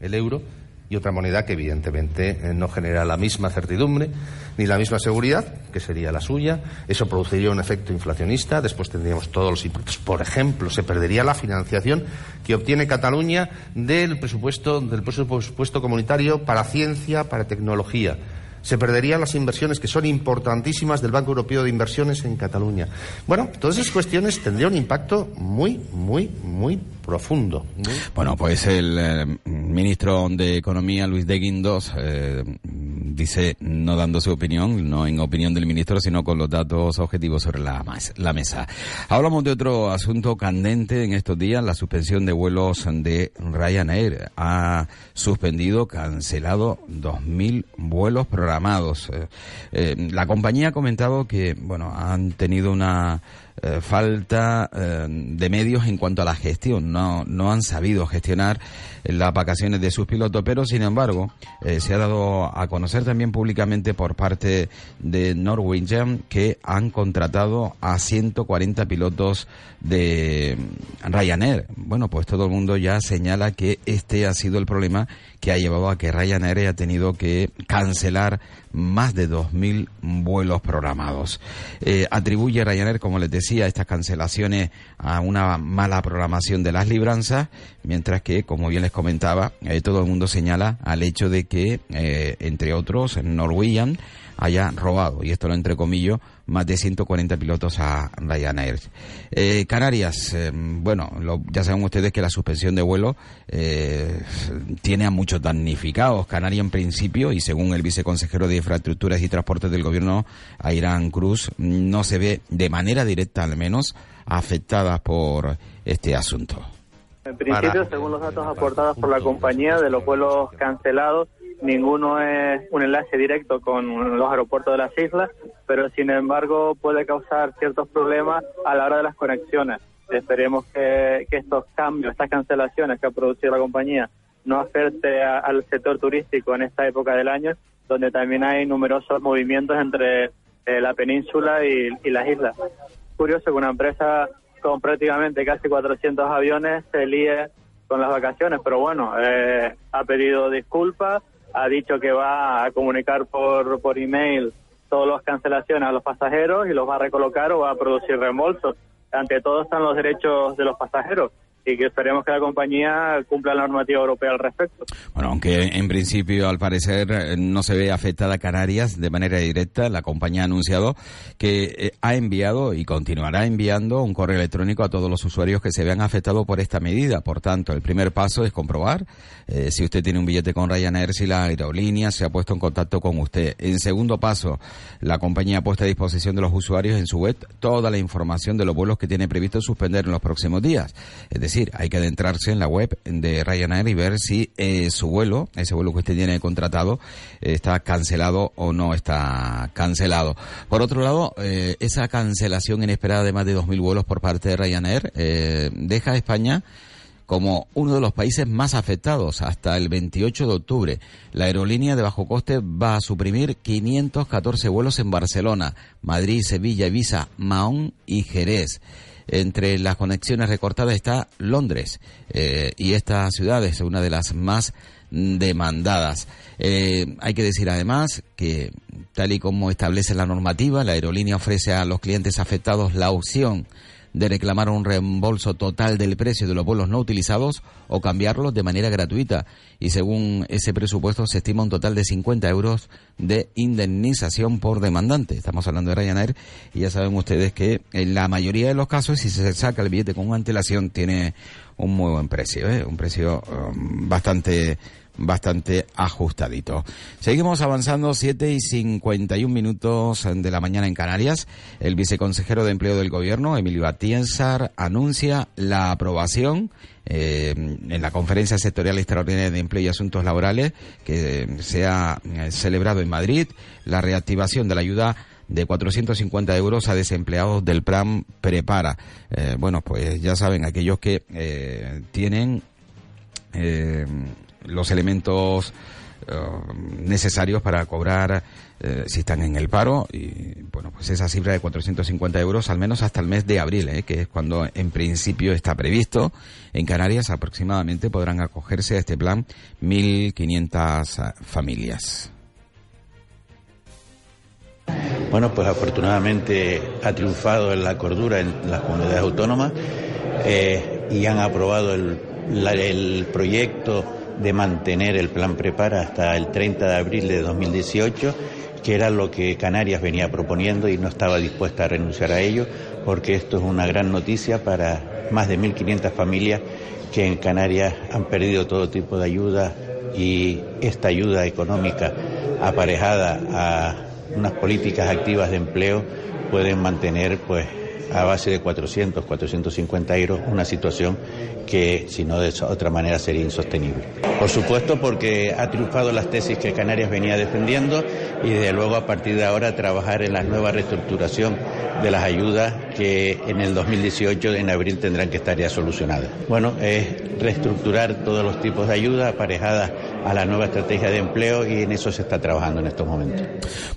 [SPEAKER 15] el euro, y otra moneda que evidentemente eh, no genera la misma certidumbre ni la misma seguridad, que sería la suya. Eso produciría un efecto inflacionista. Después tendríamos todos los impuestos. Por ejemplo, se perdería la financiación que obtiene Cataluña del presupuesto, del presupuesto comunitario para ciencia, para tecnología se perderían las inversiones que son importantísimas del Banco Europeo de Inversiones en Cataluña. Bueno, todas esas cuestiones tendrían un impacto muy, muy, muy profundo.
[SPEAKER 2] Bueno, pues el eh, ministro de Economía, Luis de Guindos, eh, dice, no dando su opinión, no en opinión del ministro, sino con los datos objetivos sobre la, la mesa. Hablamos de otro asunto candente en estos días, la suspensión de vuelos de Ryanair. Ha suspendido, cancelado 2.000 vuelos programados. Eh, eh, la compañía ha comentado que, bueno, han tenido una eh, falta eh, de medios en cuanto a la gestión. No, no han sabido gestionar las vacaciones de sus pilotos, pero sin embargo eh, se ha dado a conocer también públicamente por parte de Norwegian que han contratado a 140 pilotos de Ryanair. Bueno, pues todo el mundo ya señala que este ha sido el problema que ha llevado a que Ryanair haya tenido que cancelar más de 2.000 vuelos programados. Atribuye Ryanair, como les decía, estas cancelaciones a una mala programación de las libranzas, mientras que, como bien les comentaba, eh, todo el mundo señala al hecho de que, eh, entre otros, Norwegian haya robado, y esto lo entrecomillo, más de 140 pilotos a Ryanair. Eh, Canarias, eh, bueno, ya saben ustedes que la suspensión de vuelo eh, tiene a muchos damnificados. Canarias, en principio, y según el viceconsejero de Infraestructuras y Transportes del Gobierno, Airán Cruz, no se ve de manera directa, al menos, afectada por este asunto.
[SPEAKER 16] En principio, según los datos aportados por la compañía de los vuelos cancelados, ninguno es un enlace directo con los aeropuertos de las islas, pero sin embargo puede causar ciertos problemas a la hora de las conexiones. Esperemos que, estos cambios, estas cancelaciones que ha producido la compañía no afecte a- al sector turístico en esta época del año, donde también hay numerosos movimientos entre eh, la península y, y las islas. Curioso que una empresa con prácticamente casi 400 aviones se líe con las vacaciones, pero bueno, eh, ha pedido disculpas, ha dicho que va a comunicar por, por email todas las cancelaciones a los pasajeros y los va a recolocar o va a producir reembolsos. Ante todo están los derechos de los pasajeros y que esperemos que la compañía cumpla la normativa europea al respecto.
[SPEAKER 2] Bueno, aunque en principio, al parecer, eh, no se ve afectada Canarias de manera directa, la compañía ha anunciado que eh, ha enviado y continuará enviando un correo electrónico a todos los usuarios que se vean afectados por esta medida. Por tanto, el primer paso es comprobar eh, si usted tiene un billete con Ryanair, si la aerolínea se ha puesto en contacto con usted. En segundo paso, la compañía ha puesto a disposición de los usuarios en su web toda la información de los vuelos que tiene previsto suspender en los próximos días. Es decir, hay que adentrarse en la web de Ryanair y ver si eh, su vuelo, ese vuelo que usted tiene contratado, eh, está cancelado o no está cancelado. Por otro lado, eh, esa cancelación inesperada de más de 2.000 vuelos por parte de Ryanair deja a España como uno de los países más afectados hasta el 28 de octubre. La aerolínea de bajo coste va a suprimir 514 vuelos en Barcelona, Madrid, Sevilla, Ibiza, Mahón y Jerez. Entre las conexiones recortadas está Londres eh, y esta ciudad es una de las más demandadas. Eh, hay que decir además que, tal y como establece la normativa, la aerolínea ofrece a los clientes afectados la opción de reclamar un reembolso total del precio de los vuelos no utilizados o cambiarlos de manera gratuita. Y según ese presupuesto se estima un total de 50 euros de indemnización por demandante. Estamos hablando de Ryanair y ya saben ustedes que en la mayoría de los casos, si se saca el billete con antelación, tiene un muy buen precio, ¿eh? un precio um, bastante bastante ajustadito. Seguimos avanzando, 7 y 51 minutos de la mañana en Canarias. El viceconsejero de Empleo del Gobierno, Emilio Atienzar, anuncia la aprobación eh, en la Conferencia Sectorial Extraordinaria de Empleo y Asuntos Laborales que se ha eh, celebrado en Madrid, la reactivación de la ayuda de 450 euros a desempleados del plan Prepara. Eh, bueno, pues ya saben, aquellos que tienen los elementos eh, necesarios para cobrar eh, si están en el paro. Y bueno pues esa cifra de 450 euros al menos hasta el mes de abril eh, que es cuando en principio está previsto. En Canarias aproximadamente podrán acogerse a este plan 1.500 familias.
[SPEAKER 17] Bueno, pues afortunadamente ha triunfado en la cordura en las comunidades autónomas y han aprobado el, el proyecto de mantener el plan Prepara hasta el 30 de abril de 2018, que era lo que Canarias venía proponiendo y no estaba dispuesta a renunciar a ello, porque esto es una gran noticia para más de 1.500 familias que en Canarias han perdido todo tipo de ayuda y esta ayuda económica aparejada a unas políticas activas de empleo pueden mantener pues a base de 400, 450 euros una situación que si no de otra manera sería insostenible. Por supuesto porque ha triunfado las tesis que Canarias venía defendiendo y desde luego a partir de ahora trabajar en la nueva reestructuración de las ayudas que en el 2018 en abril tendrán que estar ya solucionadas. Bueno, es reestructurar todos los tipos de ayuda aparejadas a la nueva estrategia de empleo y en eso se está trabajando en estos momentos.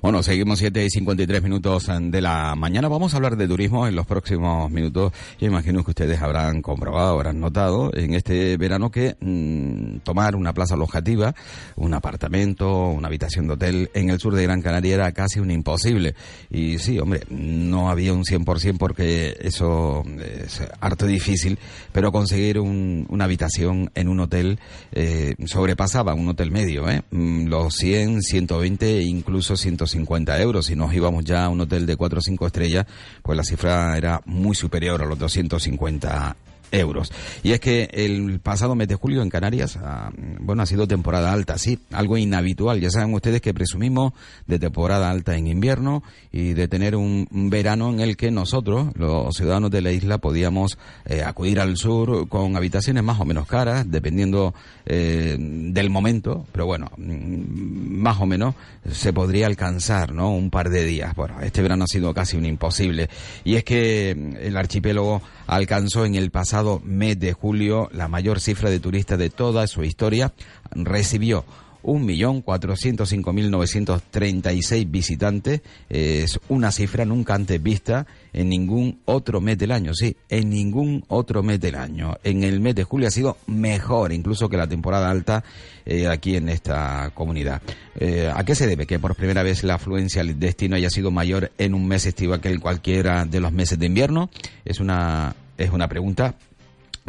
[SPEAKER 2] Bueno, seguimos 7 y 53 minutos de la mañana. Vamos a hablar de turismo en los próximos minutos. Yo imagino que ustedes habrán comprobado, habrán notado en este verano que mm, tomar una plaza alojativa, un apartamento, una habitación de hotel en el sur de Gran Canaria era casi un imposible. Y sí, hombre, no había un 100% porque eso es harto difícil, pero conseguir un- una habitación en un hotel eh, sobrepasaba hotel medio, ¿eh? Mm, los 100, 120 e incluso 150 euros. Si nos íbamos ya a un hotel de 4 o 5 estrellas, pues la cifra era muy superior a los 250 euros. Y es que el pasado mes de julio en Canarias, ah, bueno, ha sido temporada alta, sí, algo inhabitual. Ya saben ustedes que presumimos de temporada alta en invierno y de tener un, verano en el que nosotros, los ciudadanos de la isla, podíamos eh, acudir al sur con habitaciones más o menos caras, dependiendo eh, del momento, pero bueno, mm, más o menos se podría alcanzar, ¿no? Un par de días. Bueno, este verano ha sido casi un imposible. Y es que el archipiélago alcanzó en el pasado mes de julio la mayor cifra de turistas de toda su historia. Recibió 1.405.936 visitantes. Es una cifra nunca antes vista en ningún otro mes del año. Sí, en ningún otro mes del año. En el mes de julio ha sido mejor incluso que la temporada alta eh, aquí en esta comunidad. Eh, ¿A qué se debe que por primera vez la afluencia al destino haya sido mayor en un mes estival que en cualquiera de los meses de invierno? Es una, es una pregunta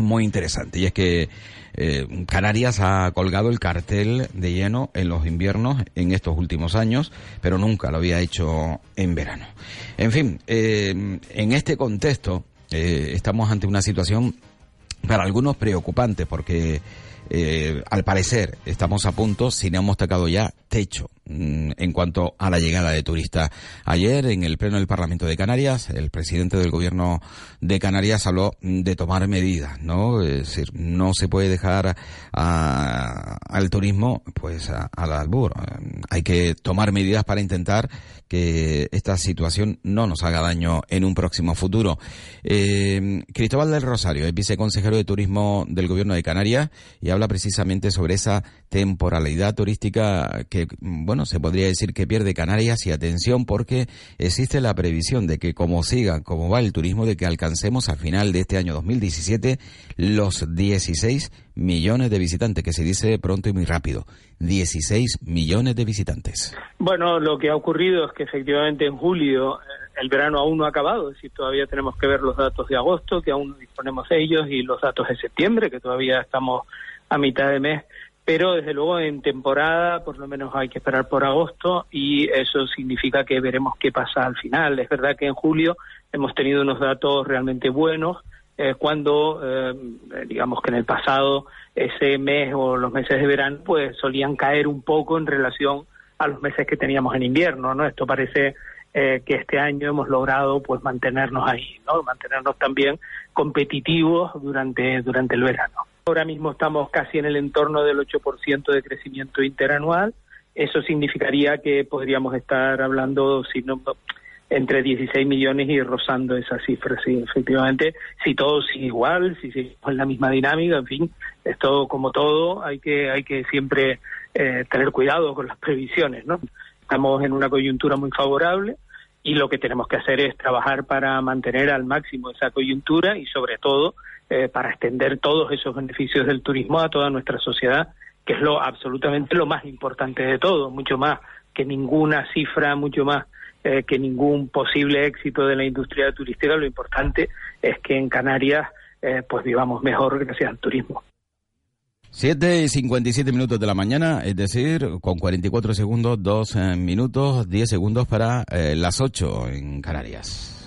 [SPEAKER 2] muy interesante. Y es que eh, Canarias ha colgado el cartel de lleno en los inviernos en estos últimos años, pero nunca lo había hecho en verano. En fin, eh, en este contexto eh, estamos ante una situación para algunos preocupante porque al parecer estamos a punto, si no hemos tocado ya techo en cuanto a la llegada de turistas. Ayer, en el Pleno del Parlamento de Canarias, el presidente del Gobierno de Canarias habló de tomar medidas, ¿no? Es decir, no se puede dejar al turismo, pues, al albur. Hay que tomar medidas para intentar que esta situación no nos haga daño en un próximo futuro. Eh, Cristóbal del Rosario es viceconsejero de Turismo del Gobierno de Canarias y habla precisamente sobre esa temporalidad turística que, bueno, se podría decir que pierde Canarias y atención porque existe la previsión de que como siga, como va el turismo, de que alcancemos al final de este año 2017 los 16 millones de visitantes, que se dice pronto y muy rápido. 16 millones de visitantes.
[SPEAKER 18] Bueno, lo que ha ocurrido es que efectivamente en julio eh, el verano aún no ha acabado, es decir, todavía tenemos que ver los datos de agosto, que aún no disponemos de ellos, y los datos de septiembre, que todavía estamos a mitad de mes pero desde luego en temporada por lo menos hay que esperar por agosto y eso significa que veremos qué pasa al final. Es verdad que en julio hemos tenido unos datos realmente buenos eh, cuando eh, digamos que en el pasado ese mes o los meses de verano pues solían caer un poco en relación a los meses que teníamos en invierno, ¿no? Esto parece eh, que este año hemos logrado pues mantenernos ahí, ¿no? Mantenernos también competitivos durante durante el verano. Ahora mismo estamos casi en el entorno del 8% de crecimiento interanual. Eso significaría que podríamos estar hablando si no, entre 16 millones y rozando esa cifra. Sí, efectivamente, si todo sigue igual, si seguimos en la misma dinámica, en fin, esto como todo, hay que, hay que siempre eh, tener cuidado con las previsiones, ¿no? Estamos en una coyuntura muy favorable y lo que tenemos que hacer es trabajar para mantener al máximo esa coyuntura y sobre todo eh, para extender todos esos beneficios del turismo a toda nuestra sociedad, que es lo absolutamente lo más importante de todo, mucho más que ninguna cifra, mucho más eh, que ningún posible éxito de la industria turística, lo importante es que en Canarias eh, pues vivamos mejor gracias al turismo.
[SPEAKER 2] 7 y 57 minutos de la mañana, es decir, con 44 segundos, 2 minutos, 10 segundos para las 8 en Canarias.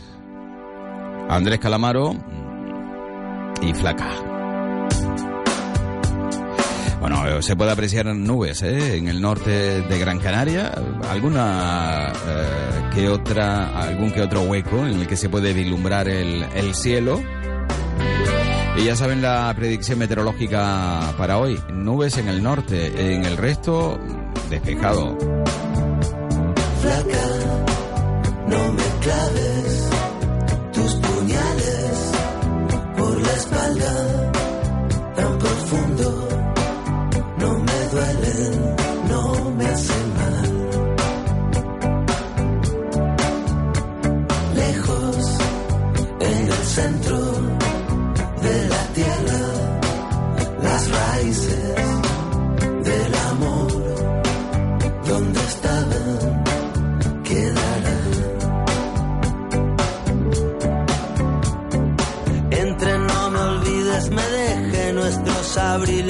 [SPEAKER 2] Andrés Calamaro, y flaca. Bueno, se puede apreciar nubes ¿eh? en el norte de Gran Canaria, alguna eh, que otra, algún que otro hueco en el que se puede vislumbrar el, el cielo. Y ya saben la predicción meteorológica para hoy, nubes en el norte, en el resto despejado.
[SPEAKER 11] Flaca, no me claves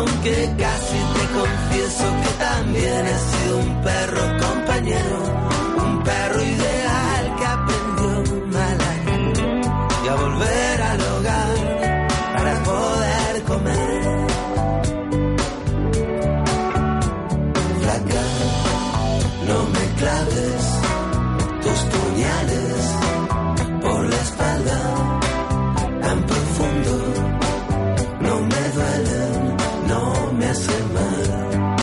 [SPEAKER 19] aunque casi te confieso que también he sido un perro compañero.